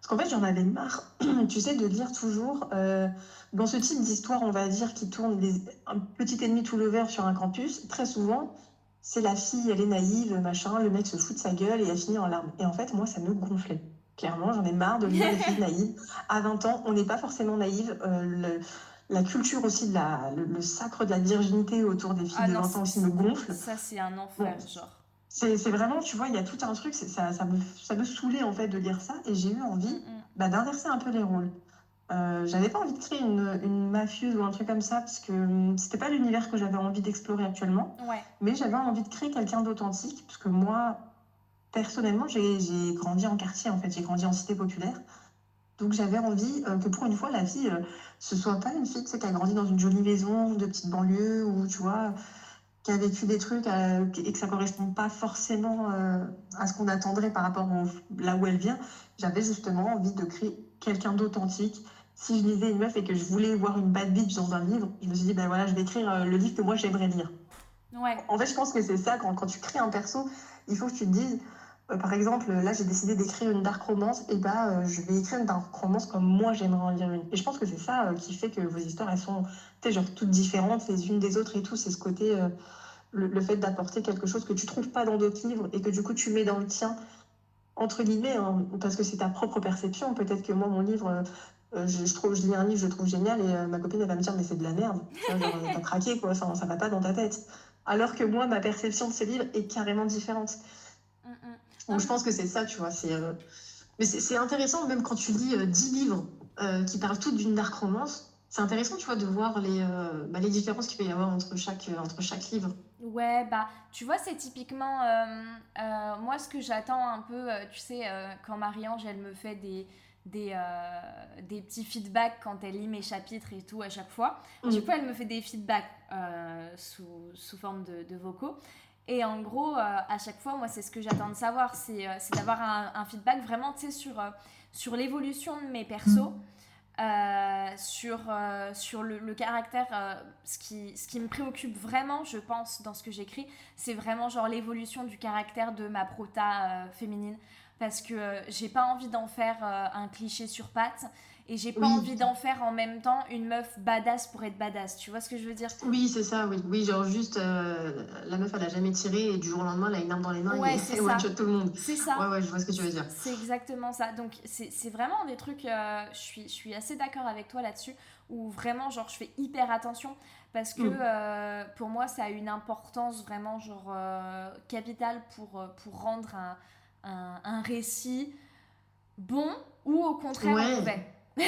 S2: Parce qu'en fait, j'en avais marre, tu sais, de lire toujours euh, dans ce type d'histoire, on va dire, qui tourne des, un petit ennemi tout le vert sur un campus. Très souvent, c'est la fille, elle est naïve, machin, le mec se fout de sa gueule et elle finit en larmes. Et en fait, moi, ça me gonflait. Clairement, j'en ai marre de lire les filles naïves. À 20 ans, on n'est pas forcément naïve. Euh, le- la culture aussi, de la, le, le sacre de la virginité autour des filles
S1: Ah
S2: de
S1: non,
S2: 20 ans aussi me gonfle.
S1: Ça, c'est un enfer,
S2: Bon.
S1: genre.
S2: C'est vraiment, tu vois, il y a tout un truc, ça, ça, me, ça me saoulait en fait de lire ça et j'ai eu envie
S1: Mm, mm.
S2: bah, d'inverser un peu les rôles. Euh, j'avais pas envie de créer une, une mafieuse ou un truc comme ça parce que hum, c'était pas l'univers que j'avais envie d'explorer actuellement,
S1: Ouais.
S2: mais j'avais envie de créer quelqu'un d'authentique parce que moi, personnellement, j'ai grandi en quartier en fait, j'ai grandi en cité populaire. Donc j'avais envie euh, que pour une fois la fille, euh, ce soit pas une fille tu sais, qui a grandi dans une jolie maison de petite banlieue ou tu vois, qui a vécu des trucs euh, et que ça correspond pas forcément euh, à ce qu'on attendrait par rapport au, là où elle vient. J'avais justement envie de créer quelqu'un d'authentique. Si je lisais une meuf et que je voulais voir une bad bitch dans un livre, je me suis dit, ben voilà, je vais écrire euh, le livre que moi j'aimerais lire.
S1: Ouais.
S2: En fait, je pense que c'est ça, quand, quand tu crées un perso, il faut que tu te dises, par exemple, là j'ai décidé d'écrire une dark romance, et bah euh, je vais écrire une dark romance comme moi j'aimerais en lire une. Et je pense que c'est ça euh, qui fait que vos histoires, elles sont, genre toutes différentes les unes des autres et tout, c'est ce côté, euh, le, fait d'apporter quelque chose que tu trouves pas dans d'autres livres et que du coup tu mets dans le tien, entre guillemets, hein, parce que c'est ta propre perception. Peut-être que moi, mon livre, euh, euh, je, trouve, je lis un livre, je le trouve génial, et euh, ma copine, elle va me dire, mais c'est de la merde. Euh, T'as craqué, quoi, ça, ça va pas dans ta tête. Alors que moi, ma perception de ce livre est carrément différente. Donc je pense que c'est ça, tu vois. C'est, euh, Mais c'est intéressant, même quand tu lis euh, 10 livres euh, qui parlent toutes d'une dark romance, c'est intéressant, tu vois, de voir les, euh, bah, les différences qu'il peut y avoir entre chaque, entre chaque livre.
S1: Ouais, bah, tu vois, c'est typiquement, moi, ce que j'attends un peu, tu sais, quand Marie-Ange, elle me fait des, des, euh, des petits feedbacks quand elle lit mes chapitres et tout à chaque fois. Du
S2: Mm.
S1: coup, elle me fait des feedbacks euh, sous, sous forme de, de vocaux. Et en gros, euh, à chaque fois, moi, c'est ce que j'attends de savoir, c'est euh, d'avoir un, un feedback vraiment, tu sais, sur, euh, sur l'évolution de mes persos, euh, sur, sur le, le caractère. ce, qui, ce qui me préoccupe vraiment, je pense, dans ce que j'écris, c'est vraiment genre l'évolution du caractère de ma prota féminine. Parce que euh, j'ai pas envie d'en faire euh, un cliché sur pattes et j'ai pas
S2: Oui.
S1: envie d'en faire en même temps une meuf badass pour être badass. Tu vois ce que je veux dire?
S2: Oui, c'est ça, oui. Oui, genre juste, euh, la meuf, elle a jamais tiré, et du jour au lendemain, elle a une arme dans les mains,
S1: Ouais,
S2: et elle one-shot tout le monde.
S1: C'est ça.
S2: Ouais, ouais, je vois ce que tu veux dire.
S1: C'est exactement ça. Donc, c'est vraiment des trucs, euh, je, suis, je suis assez d'accord avec toi là-dessus, où vraiment, genre, je fais hyper attention parce que
S2: Mm.
S1: euh, pour moi, ça a une importance vraiment, genre, capitale pour, pour rendre un, un, un récit bon ou au contraire
S2: Ouais.
S1: mauvais.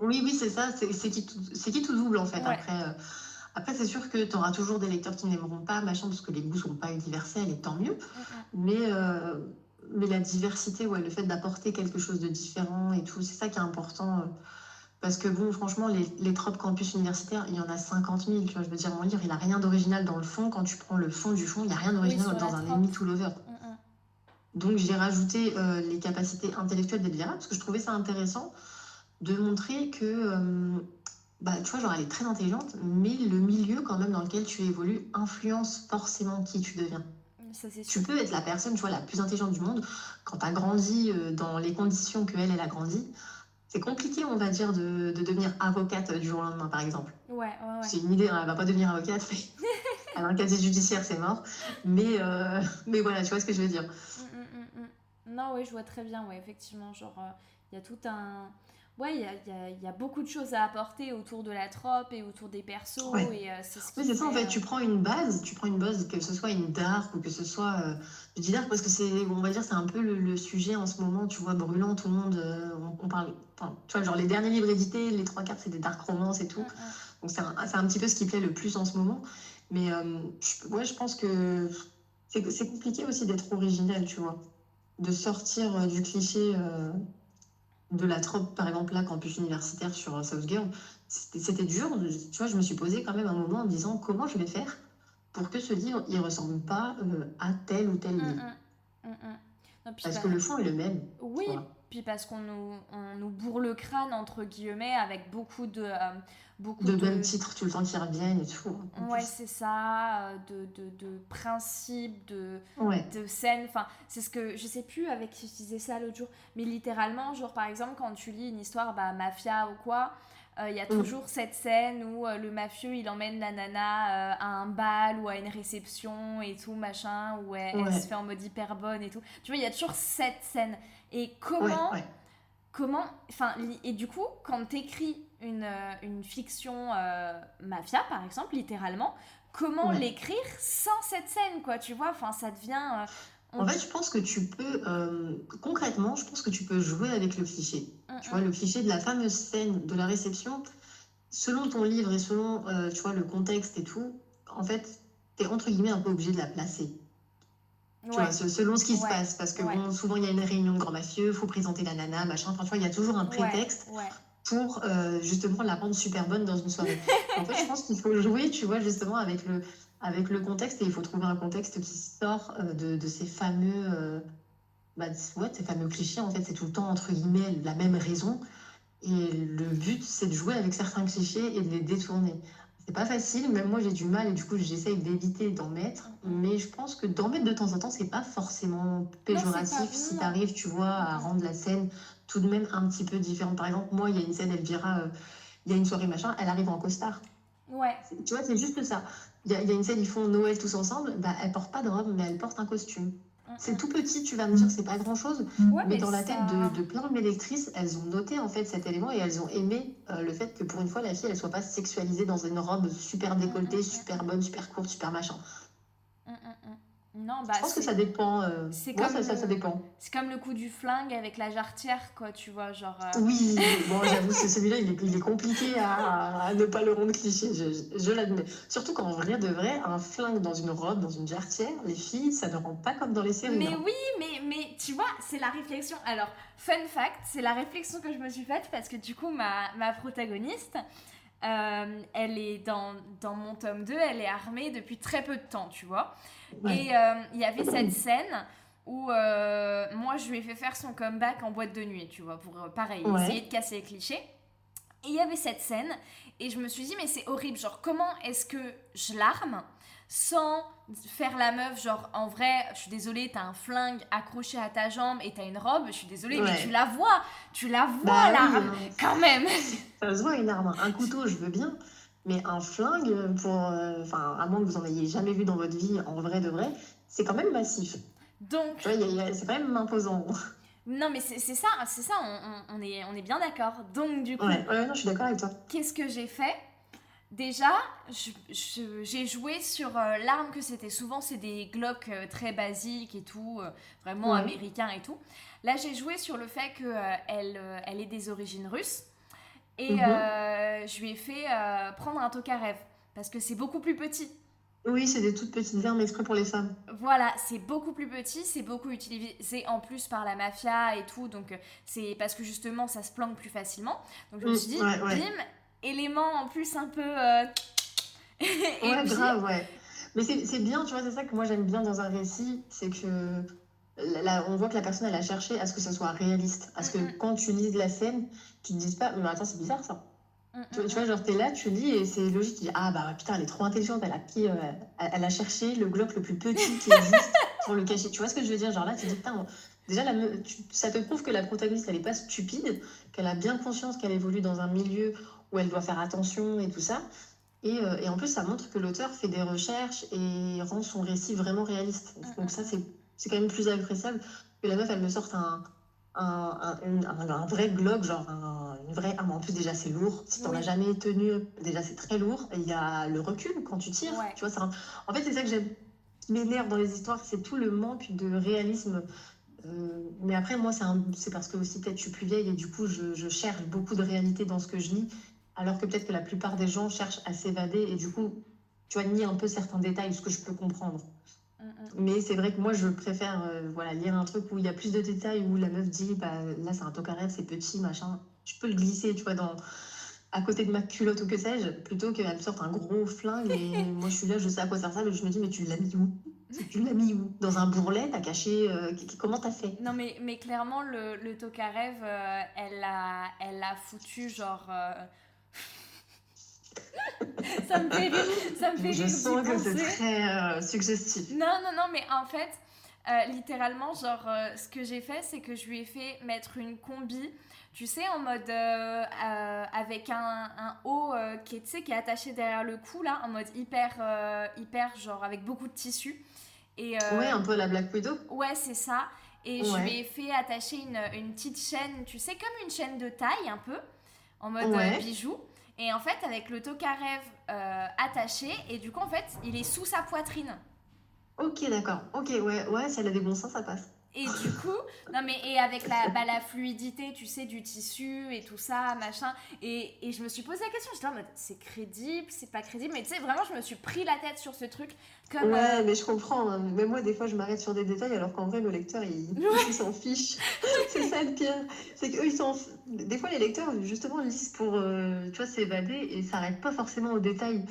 S2: Oui, oui, c'est ça, c'est qui, tout- qui tout double en fait.
S1: Ouais.
S2: Après, euh, après c'est sûr que tu auras toujours des lecteurs qui n'aimeront pas, machin, parce que les goûts sont pas universels et tant mieux.
S1: Mm,
S2: Mais, euh, mais la diversité, ouais, le fait d'apporter quelque chose de différent et tout, c'est ça qui est important. euh, parce que bon, franchement, les, les tropes campus universitaires, il y en a 50 000. Tu vois, je veux dire, mon livre, il a rien d'original dans le fond. Quand tu prends le fond du fond, il n'y a rien d'original dans un ennemi to lover. Donc j'ai rajouté euh, les capacités intellectuelles d'Elvira parce que je trouvais ça intéressant de montrer que, euh, bah, tu vois, genre elle est très intelligente, mais le milieu quand même dans lequel tu évolues influence forcément qui tu deviens.
S1: Ça, c'est
S2: Tu peux être la personne, tu vois, la plus intelligente du monde. Quand tu as grandi euh, dans les conditions que elle, elle a grandi, c'est compliqué, on va dire, de, de devenir avocate du jour au lendemain, par exemple.
S1: Ouais, ouais, ouais.
S2: C'est une idée, hein, elle va pas devenir avocate, mais elle a un casier judiciaire, c'est mort. Mais, mais voilà, tu vois ce que je veux dire.
S1: Mm. Non, ouais, je vois très bien, ouais, effectivement. Genre, euh, il y a tout un. Ouais, il y a, y a- y a beaucoup de choses à apporter autour de la trope et autour des persos.
S2: Ouais.
S1: Et euh, c'est ce qui
S2: Oui, c'est ça, en
S1: fait, euh,
S2: tu prends une base, tu prends une base, que ce soit une dark ou que ce soit. euh, je dis dark parce que c'est, on va dire, c'est un peu le, le sujet en ce moment, tu vois, brûlant, tout le monde. on, on parle. Enfin, tu vois, genre les derniers livres édités, les trois quarts, c'est des dark romances et tout.
S1: mm, mm.
S2: Donc c'est un, c'est un petit peu ce qui plaît le plus en ce moment. Mais je, ouais, je pense que c'est c'est compliqué aussi d'être original, tu vois. De sortir euh, du cliché euh, de la trope, par exemple, là, campus universitaire sur euh, South Girl. C'était dur. Tu vois, je me suis posé quand même un moment en me disant comment je vais faire pour que ce livre, il ressemble pas euh, à tel ou tel
S1: Mm,
S2: livre?
S1: mm, mm, mm. Non, puis
S2: Parce
S1: bah,
S2: que le fond est le même.
S1: Oui, puis parce qu'on nous, on nous bourre le crâne, entre guillemets, avec beaucoup de. euh, beaucoup
S2: De mêmes titres tout le temps qui reviennent et tout. en
S1: Ouais, c'est ça, euh, de, de, de principes, de,
S2: Ouais.
S1: de scènes. Enfin, c'est ce que je sais plus avec qui je disais ça l'autre jour, mais littéralement, genre par exemple, quand tu lis une histoire, bah, mafia ou quoi, euh, il y a
S2: Mm.
S1: toujours cette scène où euh, le mafieux il emmène la nana euh, à un bal ou à une réception et tout, machin, où elle, se fait en mode hyper bonne et tout. Tu vois, il y a toujours cette scène. Et comment
S2: ouais.
S1: comment enfin et du coup quand t'écris une, euh, une fiction euh, mafia par exemple littéralement comment
S2: Ouais.
S1: l'écrire sans cette scène quoi tu vois? Enfin ça devient euh, on-
S2: En fait, je pense que tu peux, euh, concrètement, je pense que tu peux jouer avec le cliché.
S1: Mm,
S2: Tu vois, le cliché de la fameuse scène de la réception, selon ton livre et selon, euh, tu vois, le contexte et tout, en fait, t'es entre guillemets un peu obligé de la placer. Tu
S1: ouais.
S2: vois, se- selon ce qui se passe. Parce que
S1: Ouais.
S2: bon, souvent, il y a une réunion de grands mafieux, faut présenter la nana, machin. Enfin, tu vois, il y a toujours un prétexte. Pour euh, justement la rendre super bonne dans une soirée. en fait, je pense qu'il faut jouer, tu vois, justement avec le, avec le contexte et il faut trouver un contexte qui sort euh, de, de ces fameux, euh, bah, ouais, ces fameux clichés. En fait, c'est tout le temps entre guillemets la même raison. Et le but, c'est de jouer avec certains clichés et de les détourner. C'est pas facile, même moi j'ai du mal et du coup j'essaye d'éviter d'en mettre. Mais je pense que d'en mettre de temps en temps, c'est pas forcément péjoratif
S1: pas-
S2: si
S1: non.
S2: t'arrives, tu vois, à rendre la scène tout de même un petit peu différente. Par exemple, moi, il y a une scène, elle dira, euh, il y a une soirée machin, elle arrive en costard.
S1: ouais
S2: C'est- Tu vois, c'est juste ça. Il y, a, il y a une scène, ils font Noël tous ensemble, bah, elle porte pas de robe, mais elle porte un costume.
S1: Mm,
S2: C'est
S1: mm.
S2: tout petit, tu vas me dire, c'est pas grand chose,
S1: Ouais,
S2: mais dans la tête de, de plein de lectrices, elles ont noté en fait cet élément et elles ont aimé euh, le fait que pour une fois, la fille, elle soit pas sexualisée dans une robe super décolletée, super bonne, super courte, super machin.
S1: Mm, mm, mm. Non bah
S2: Je pense que ça dépend. euh,
S1: c'est
S2: ouais, ça, ça,
S1: le-
S2: ça dépend.
S1: c'est comme le coup du flingue avec la jarretière quoi tu vois genre euh,
S2: Oui, bon, j'avoue, celui-là, il est, il est compliqué à, à ne pas le rendre cliché, je, je- je l'admets. Surtout qu'en vrai de vrai, un flingue dans une robe, dans une jarretière, les filles, ça ne rend pas comme dans les séries.
S1: Mais
S2: hein.
S1: oui, mais, mais tu vois, c'est la réflexion. Alors, fun fact, c'est la réflexion que je me suis faite parce que du coup, ma, ma protagoniste, euh, elle est dans, dans mon tome 2, elle est armée depuis très peu de temps, tu vois.
S2: Ouais.
S1: Et euh, il y avait cette scène où euh, moi, je lui ai fait faire son comeback en boîte de nuit, tu vois, pour pareil,
S2: Ouais.
S1: essayer de casser les clichés. Et il y avait cette scène, et je me suis dit, mais c'est horrible, genre, comment est-ce que je l'arme sans faire la meuf, genre, en vrai, je suis désolée, t'as un flingue accroché à ta jambe et t'as une robe, je suis désolée, mais
S2: Ouais.
S1: tu la vois, tu la vois,
S2: Bah oui,
S1: l'arme,
S2: hein.
S1: quand même.
S2: Ça se voit une arme. Un couteau, je veux bien. Mais un flingue, pour, euh, enfin, à moins que vous en ayez jamais vu dans votre vie, en vrai de vrai, c'est quand même massif.
S1: Donc,
S2: a- c'est quand même imposant.
S1: non, mais c'est ça, c'est ça, on, on- on est, on est bien d'accord. Donc, du coup,
S2: Ouais, ouais, non, je suis d'accord avec toi.
S1: qu'est-ce que j'ai fait? Déjà, j'ai joué sur euh, l'arme que c'était. Souvent, c'est des Glock euh, très basiques et tout, euh, vraiment
S2: Ouais.
S1: américains et tout. Là, j'ai joué sur le fait qu'elle elle, est des origines russes. Et
S2: Mhm.
S1: je lui ai fait prendre un Tokarev. Parce que c'est beaucoup plus petit.
S2: Oui, c'est des toutes petites armes exprès pour les femmes.
S1: Voilà, c'est beaucoup plus petit, c'est beaucoup utilisé en plus par la mafia et tout, donc c'est parce que justement ça se planque plus facilement. Donc je me
S2: Mm,
S1: suis dit,
S2: ouais, ouais.
S1: bim, élément en plus un peu. euh,
S2: Ouais,
S1: puis-
S2: grave, ouais. Mais c'est bien, tu vois, c'est ça que moi j'aime bien dans un récit, c'est que là, on voit que la personne, elle a cherché à ce que ça soit réaliste. À ce que quand tu lises la scène, tu te dises pas, mais attends, c'est bizarre ça. Mm, tu, vois, genre, t'es là, tu lis et c'est logique. Tu dis, ah bah putain, elle est trop intelligente, elle a, pris, euh, elle, a cherché le Glock le plus petit qui existe pour le cacher. Tu vois ce que je veux dire? Genre là, tu dis, putain, déjà, la ça te prouve que la protagoniste, elle est pas stupide, qu'elle a bien conscience qu'elle évolue dans un milieu où elle doit faire attention et tout ça. Et, euh, et en plus, ça montre que l'auteur fait des recherches et rend son récit vraiment réaliste. Donc ça, c'est quand même plus appréciable que la meuf, elle me sorte un un, un, vrai globe, genre une vraie arme. En plus, déjà, c'est lourd. Si t'en as jamais tenu, déjà, c'est très lourd. Il y a le recul quand tu tires. Tu vois, ça... En fait, c'est ça que j'aime, m'énerve dans les histoires, c'est tout le manque de réalisme. Euh, mais après, moi, c'est parce que aussi, peut-être, je suis plus vieille et du coup, je, je, cherche beaucoup de réalité dans ce que je lis. Alors que peut-être que la plupart des gens cherchent à s'évader et du coup, tu vois, nier un peu certains détails, ce que je peux comprendre. Mm, mm. Mais c'est vrai que moi, je préfère euh, voilà, lire un truc où il y a plus de détails, où la meuf dit, bah, là, c'est un tokarev, c'est petit, machin. Je peux le glisser, tu vois, dans, à côté de ma culotte ou que sais-je, plutôt qu'elle me sorte un gros flingue et moi, je suis là, je sais à quoi ça ressemble, et je me dis, mais tu l'as mis où? Tu l'as mis où? Dans un bourrelet T'as caché euh, Comment t'as fait?
S1: Non, mais, mais clairement, le, le Tokarev, euh, elle l'a elle a foutu genre ça me fait rire. Ça me fait
S2: Je sens que c'est très euh, suggestif.
S1: Non, non, non, mais en fait, euh, littéralement, genre, euh, ce que j'ai fait, c'est que je lui ai fait mettre une combi, tu sais, en mode avec un, un haut qui, est, qui est attaché derrière le cou, là, en mode hyper, hyper, genre, avec beaucoup de tissu.
S2: Et, ouais, un peu la Black Widow.
S1: Ouais, c'est ça. Et je lui ai fait attacher une, une, petite chaîne, tu sais, comme une chaîne de taille, un peu, en mode bijou. Et en fait, avec le tokarev euh, attaché, et du coup, en fait, il est sous sa poitrine.
S2: Ok, d'accord. Ok, ouais, ouais, si elle a des bons ça passe.
S1: Et du coup, non mais et avec la, bah, la fluidité, tu sais, du tissu et tout ça, machin. Et, et je me suis posé la question, j'étais en mode, c'est crédible, c'est pas crédible. Mais tu sais, vraiment, je me suis pris la tête sur ce truc.
S2: Comme, ouais, euh, mais je comprends. Hein. Même moi, des fois, je m'arrête sur des détails alors qu'en vrai, le lecteur, il s'en fiche. c'est ça le pire. C'est qu'eux, ils s'en. Des fois, les lecteurs, justement, lisent pour, euh, tu vois, s'évader et s'arrêtent pas forcément aux détails.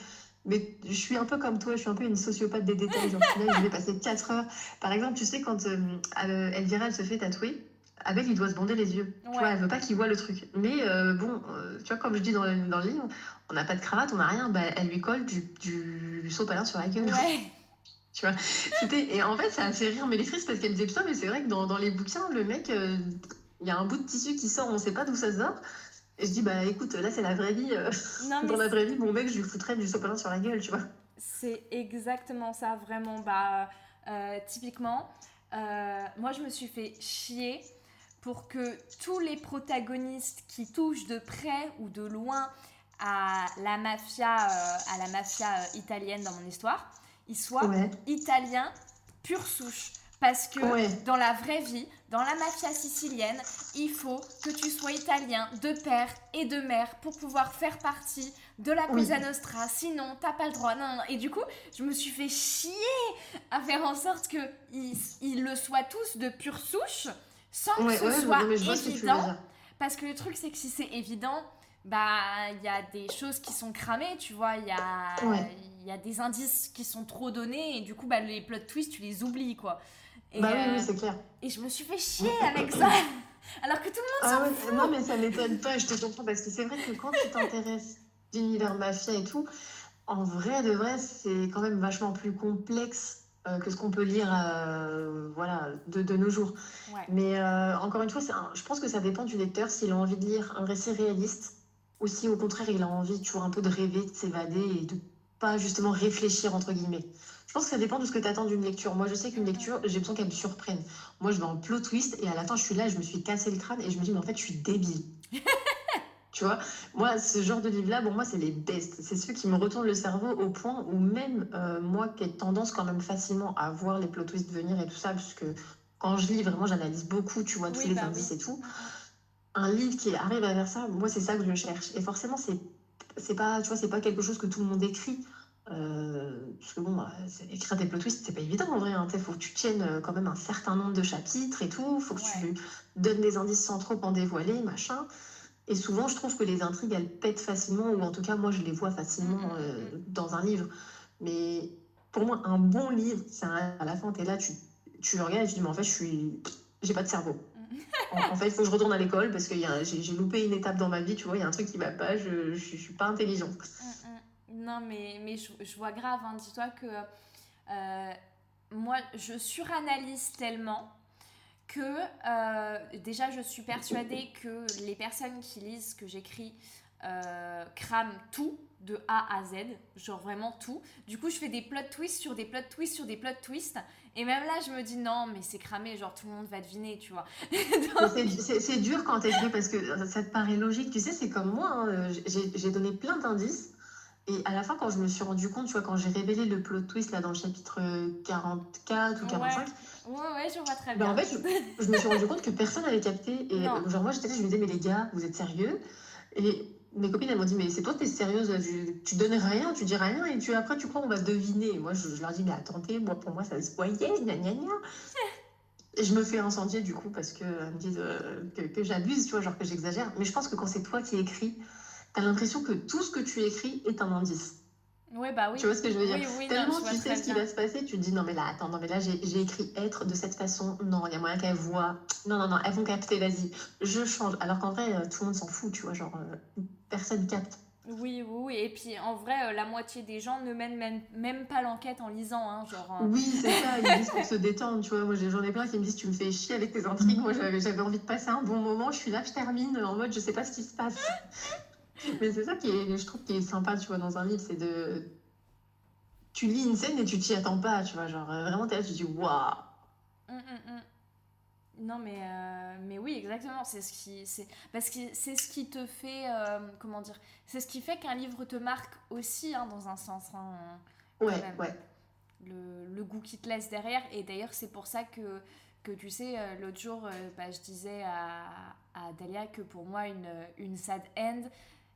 S2: Mais je suis un peu comme toi, je suis un peu une sociopathe des détails. Genre, je vais passer 4 heures. Par exemple, tu sais, quand euh, euh, Elvira, elle se fait tatouer, Abel, il doit se bander les yeux. Tu vois, elle veut pas qu'il voit le truc. Mais euh, bon, tu vois, comme je dis dans, dans le livre, on n'a pas de cravate, on n'a rien. Bah, elle lui colle du, du sopalin sur la gueule.
S1: Ouais.
S2: tu vois, c'était... Et en fait, ça a fait rire Mélétrice parce qu'elle disait ça, mais c'est vrai que dans, dans, les bouquins, le mec, il y a un bout de tissu qui sort, on sait pas d'où ça sort. Et je dis, bah écoute, là c'est la vraie vie. Euh, dans la vraie vie, mon mec, je lui foutrais du sopalin sur la gueule, tu vois.
S1: C'est exactement ça, vraiment. Bah, euh, typiquement, euh, moi je me suis fait chier pour que tous les protagonistes qui touchent de près ou de loin à la mafia, à la mafia italienne dans mon histoire, ils soient italiens pure souche. Parce que dans la vraie vie, dans la mafia sicilienne, il faut que tu sois italien de père et de mère pour pouvoir faire partie de la Cosa Nostra. Sinon, t'as pas le droit. Non, Et du coup, je me suis fait chier à faire en sorte qu'ils ils le soient tous de pure souche, sans que ce soit évident. Parce que le truc, c'est que si c'est évident, bah il y a des choses qui sont cramées, tu vois. Il y a, y a des indices qui sont trop donnés et du coup, bah, les plot twists, tu les oublies, quoi.
S2: Et, bah oui, oui euh, c'est clair.
S1: Et je me suis fait chier avec ça. Alors que tout le monde ah s'en fout.
S2: Non, mais ça m'étonne pas, je te comprends, parce que c'est vrai que quand tu t'intéresses d'univers mafia et tout, en vrai, de vrai, c'est quand même vachement plus complexe euh, que ce qu'on peut lire euh, voilà, de, de, nos jours. Mais encore une fois, je pense que ça dépend du lecteur s'il a envie de lire un récit réaliste ou si au contraire il a envie toujours un peu de rêver, de s'évader et de pas justement réfléchir entre guillemets. Je pense que ça dépend de ce que tu attends d'une lecture. Moi, je sais qu'une lecture, j'ai besoin qu'elle me surprenne. Moi, je vais en plot twist et à la fin, je suis là, je me suis cassé le crâne et je me dis, mais en fait, je suis débile. tu vois Moi, ce genre de livre-là, pour moi, c'est les best. C'est ceux qui me retournent le cerveau au point où même euh, moi, qui ai tendance quand même facilement à voir les plot twists venir et tout ça, parce que quand je lis, vraiment, j'analyse beaucoup, tu vois, tous les bah indices et tout. Un livre qui arrive à faire ça, moi, c'est ça que je cherche. Et forcément, c'est c'est pas tu vois c'est pas quelque chose que tout le monde écrit euh, parce que bon, bah, écrire des plot twists, c'est pas évident en vrai. Hein. Il faut que tu tiennes euh, quand même un certain nombre de chapitres et tout. Il faut que tu donnes des indices sans trop en dévoiler, machin. Et souvent, je trouve que les intrigues, elles pètent facilement, ou en tout cas, moi, je les vois facilement mm, mm, euh, mm. dans un livre. Mais pour moi, un bon livre, c'est à la fin, tu es là, tu, tu regardes et tu dis, mais en fait, je suis. J'ai pas de cerveau. en, fait, il faut que je retourne à l'école parce que j'ai loupé une étape dans ma vie, tu vois, il y a un truc qui va pas, je, je, suis pas intelligente.
S1: Non, mais, mais je, je vois grave, hein. dis-toi que euh, moi, je suranalyse tellement que euh, déjà je suis persuadée que les personnes qui lisent ce que j'écris euh, crament tout de A à Z, genre vraiment tout. Du coup, je fais des plot twists sur des plot twists sur des plot twists. Et même là, je me dis non, mais c'est cramé, genre tout le monde va deviner, tu vois.
S2: c'est dur quand t'écris parce que ça te paraît logique. Tu sais, c'est comme moi, hein, j'ai donné plein d'indices. Et à la fin, quand je me suis rendu compte, tu vois, quand j'ai révélé le plot twist là dans le chapitre 44 ou 45,
S1: Ouais, ouais, je vois très
S2: ben,
S1: bien.
S2: en fait, je, me suis rendu compte que personne n'avait capté. Et genre, moi, j'étais là, je me disais, mais les gars, vous êtes sérieux? Et mes copines, elles m'ont dit, mais c'est toi, t'es sérieuse, tu, tu donnes rien, tu dis rien, et tu, après, tu crois, on va deviner. Et moi, je, leur dis, mais attendez, moi, pour moi, ça se voyait, gna gna gna. Et je me fais incendier, du coup, parce qu'elles me disent euh, que, que j'abuse, tu vois, genre que j'exagère. Mais je pense que quand c'est toi qui écris, t'as l'impression que tout ce que tu écris est un indice.
S1: Ouais, bah oui.
S2: Tu vois ce que je veux dire Tellement tu sais ce qui va se passer, tu te dis non mais là, attends, non mais là j'ai écrit être de cette façon, non, il y a moyen qu'elle voit. Non, non, non, elles vont capter, vas-y, je change. Alors qu'en vrai, euh, tout le monde s'en fout, tu vois, genre, euh, personne capte.
S1: Oui, oui, et puis en vrai, euh, la moitié des gens ne mènent même, même pas l'enquête en lisant, hein, genre...
S2: Oui, c'est ça, ils disent pour se détendre, tu vois, moi j'en ai plein qui me disent tu me fais chier avec tes intrigues, moi j'avais envie de passer un bon moment, je suis là, je termine, en mode je sais pas ce qui se passe. Mais c'est ça qui est, je trouve, qui est sympa, tu vois, dans un livre, c'est de. Tu lis une scène et tu t'y attends pas, tu vois, genre vraiment, t'es là, tu dis waouh!
S1: Hum, hum, hum. Non, mais, euh, mais oui, exactement. C'est ce qui, c'est parce que c'est ce qui te fait, euh, comment dire, c'est ce qui fait qu'un livre te marque aussi, hein, dans un sens. Hein,
S2: ouais, ouais.
S1: Le, le, goût qui te laisse derrière. Et d'ailleurs, c'est pour ça que, que tu sais, euh, l'autre jour, bah, je disais à, à, Dalia que pour moi, une, une sad end,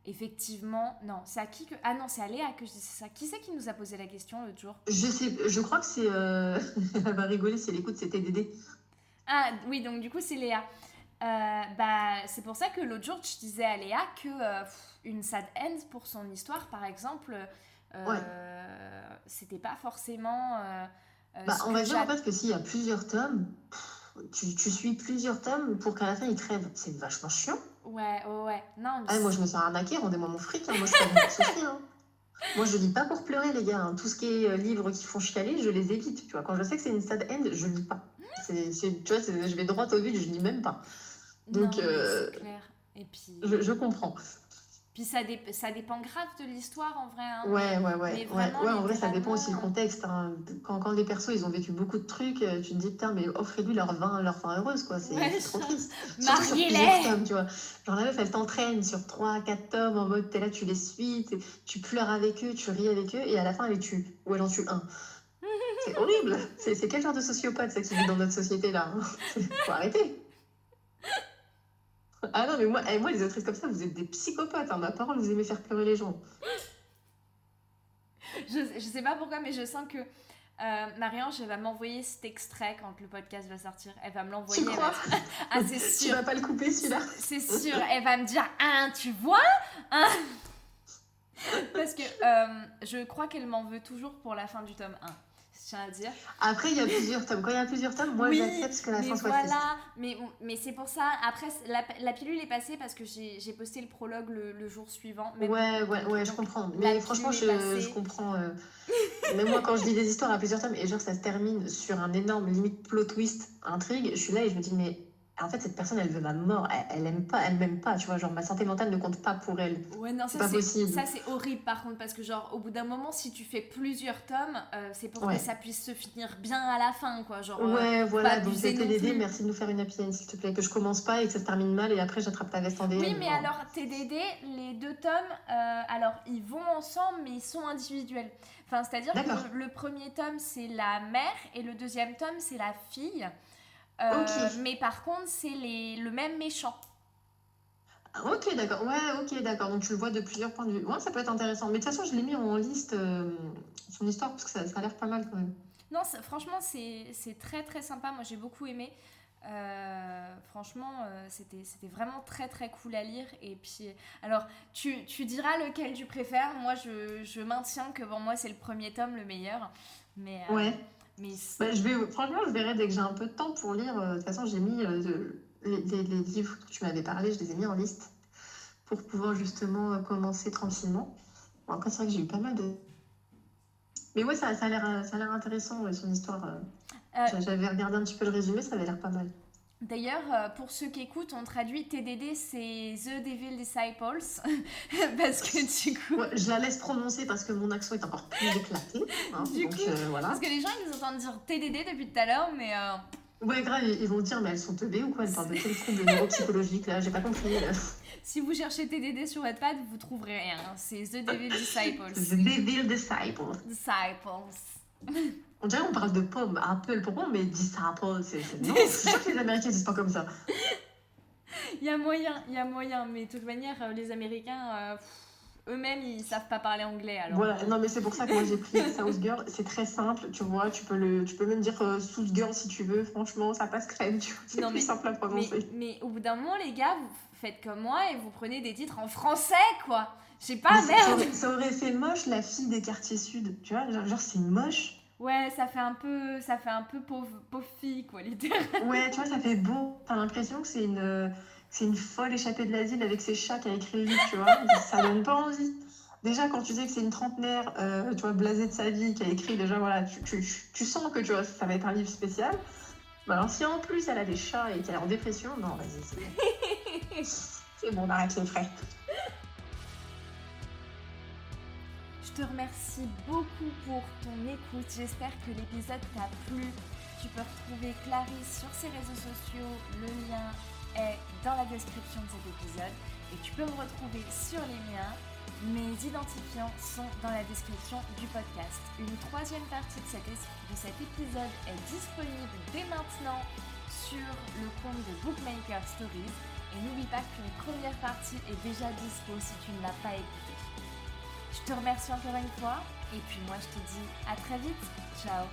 S1: Effectivement, non, c'est à qui que... Ah non, c'est à Léa que je dis ça. Qui c'est qui nous a posé la question l'autre jour?
S2: Je sais, je crois que c'est... Euh... Elle va rigoler si elle écoute, c'était Dédé.
S1: Ah oui, donc du coup c'est Léa. Euh, bah, c'est pour ça que l'autre jour je disais à Léa que euh, une sad end pour son histoire, par exemple, euh, c'était pas forcément...
S2: bah, on va dire en fait que s'il y a plusieurs tomes, tu, tu, suis plusieurs tomes pour qu'à la fin il crève. C'est vachement chiant.
S1: Ouais, ouais, ouais. Non,
S2: ah, moi, je me sens arnaquée, rendez-moi mon fric. Hein. Moi, je pas hein. Moi, je lis pas pour pleurer, les gars. Hein. Tout ce qui est euh, livres qui font chialer, je les évite. Tu vois, quand je sais que c'est une sad end, je lis pas. C'est, tu vois, je vais droit au but, je lis même pas. Donc,
S1: euh, clair. Et puis...
S2: je, je comprends.
S1: Puis ça, ça dépend grave de l'histoire en vrai. Hein.
S2: Ouais, ouais, ouais. ouais, ouais en vrai, ça dépend aussi du contexte. Hein. Quand, quand les persos ils ont vécu beaucoup de trucs, euh, tu te dis putain, mais offrez-lui leur vin, leur fin heureuse, quoi. C'est trop triste.
S1: Mariez-les
S2: tu vois. Genre la meuf, elle t'entraîne sur 3, 4 tomes en mode t'es là, tu les suis, tu pleures avec eux, tu ris avec eux, et à la fin, elle les tue. Ou elle en tue un. C'est horrible. C'est quel genre de sociopathe ça qui vit dans notre société là hein? Faut arrêter. Ah non, mais moi, eh, moi, les autrices comme ça, vous êtes des psychopathes. Hein, ma parole, vous aimez faire pleurer les gens.
S1: je, je sais pas pourquoi, mais je sens que euh, Marie-Ange, elle va m'envoyer cet extrait quand le podcast va sortir. Elle va me l'envoyer.
S2: Tu crois
S1: Ah, c'est sûr.
S2: Tu vas pas le couper celui-là
S1: C'est sûr. Elle va me dire Ah, tu vois hein Parce que euh, je crois qu'elle m'en veut toujours pour la fin du tome 1 à dire.
S2: Après, il y a plusieurs tomes. Quand il y a plusieurs tomes, moi, j'accepte que la fin soit
S1: voilà, Mais, mais c'est pour ça. Après, la, la, pilule est passée parce que j'ai posté le prologue le, le jour suivant.
S2: ouais, ouais, ouais, je comprends. Mais franchement, je, je, comprends. Euh... Même moi, quand je lis des histoires à plusieurs tomes et genre ça se termine sur un énorme limite plot twist, intrigue, je suis là et je me dis, mais en fait, cette personne, elle veut ma mort. Elle, elle aime pas, elle m'aime pas. Tu vois, genre, ma santé mentale ne compte pas pour elle.
S1: Ouais, non, ça, c'est possible. Ça, c'est horrible, par contre, parce que, genre, au bout d'un moment, si tu fais plusieurs tomes, euh, c'est pour que ça puisse se finir bien à la fin, quoi. Genre,
S2: euh, ouais, voilà. Donc, c'était l'idée. Merci de nous faire une happy end, s'il te plaît. Que je commence pas et que ça se termine mal et après, j'attrape ta veste en
S1: Oui, mais alors, TDD, les deux tomes, euh, alors, ils vont ensemble, mais ils sont individuels. Enfin, c'est-à-dire que le premier tome, c'est la mère et le deuxième tome, c'est la fille. Euh, mais par contre, c'est le même méchant.
S2: Ah, ok, d'accord. Ouais, ok, d'accord. Donc tu le vois de plusieurs points de vue. Ouais, ça peut être intéressant. Mais de toute façon, je l'ai mis en liste euh, son histoire parce que ça, ça a l'air pas mal quand même.
S1: Non, franchement, c'est très très sympa. Moi, j'ai beaucoup aimé. Euh, franchement, c'était vraiment très très cool à lire. Et puis, alors, tu, tu diras lequel tu préfères. Moi, je, je maintiens que pour moi, c'est le premier tome le meilleur. Mais,
S2: ouais. Bah, je vais, franchement, je verrai dès que j'ai un peu de temps pour lire. Euh, de toute façon, j'ai mis euh, les, livres que tu m'avais parlé, je les ai mis en liste pour pouvoir justement euh, commencer tranquillement. Bon, après, c'est vrai que j'ai eu pas mal de. Mais ouais, ça, ça a l'air intéressant, son histoire. Euh. J'avais regardé un petit peu le résumé, ça avait l'air pas mal.
S1: D'ailleurs, euh, pour ceux qui écoutent, on traduit TDD, c'est The Devil Disciples. parce que du coup.
S2: je la laisse prononcer parce que mon accent est encore plus éclaté. Hein,
S1: du coup, euh, voilà. Parce que les gens, ils entendent dire TDD depuis tout à l'heure, mais. Euh...
S2: Ouais, grave, ils vont dire, mais elles sont teubées ou quoi? Elles parlent de quel trouble neuropsychologique là? J'ai pas compris.
S1: si vous cherchez TDD sur Wattpad, vous trouverez rien. C'est The Devil Disciples.
S2: The Devil Disciples.
S1: Disciples.
S2: On dirait qu'on parle de pommes, Apple. Pourquoi on met disciple C'est non, c'est sûr que les Américains disent pas comme ça.
S1: Il y a moyen, il y a moyen, mais de toute manière, euh, les Américains, euh, eux-mêmes, ils savent pas parler anglais. Alors.
S2: Voilà, non, mais c'est pour ça que moi j'ai pris South Girl. C'est très simple, tu vois. Tu peux le, tu peux même dire euh, South Girl si tu veux. Franchement, ça passe crème. C'est plus simple à prononcer.
S1: Mais, au bout d'un moment, les gars, vous faites comme moi et vous prenez des titres en français, quoi. Je sais pas, merde.
S2: Ça aurait, fait moche la fille des quartiers sud. Tu vois, genre c'est moche.
S1: Ouais, ça fait un peu, ça fait un peu pauvre, pauvre fille, quoi, littéralement.
S2: Ouais, tu vois, ça fait beau. T'as l'impression que c'est une, c'est une folle échappée de l'asile avec ses chats qui a écrit le livre, tu vois. ça donne pas envie. Déjà, quand tu sais que c'est une trentenaire, euh, tu vois, blasée de sa vie, qui a écrit, déjà, voilà, tu, tu, tu, sens que, tu vois, ça va être un livre spécial. Bah alors, si en plus elle a des chats et qu'elle est en dépression, non, vas-y, c'est bon. c'est bon, on arrête les frais.
S1: Te remercie beaucoup pour ton écoute. J'espère que l'épisode t'a plu. Tu peux retrouver Clarisse sur ses réseaux sociaux. Le lien est dans la description de cet épisode. Et tu peux me retrouver sur les miens. Mes identifiants sont dans la description du podcast. Une troisième partie de cet, de cet épisode est disponible dès maintenant sur le compte de Bookmaker Stories. Et n'oublie pas qu'une première partie est déjà dispo si tu ne l'as pas écoutée. Je te remercie encore une fois et puis moi je te dis à très vite. Ciao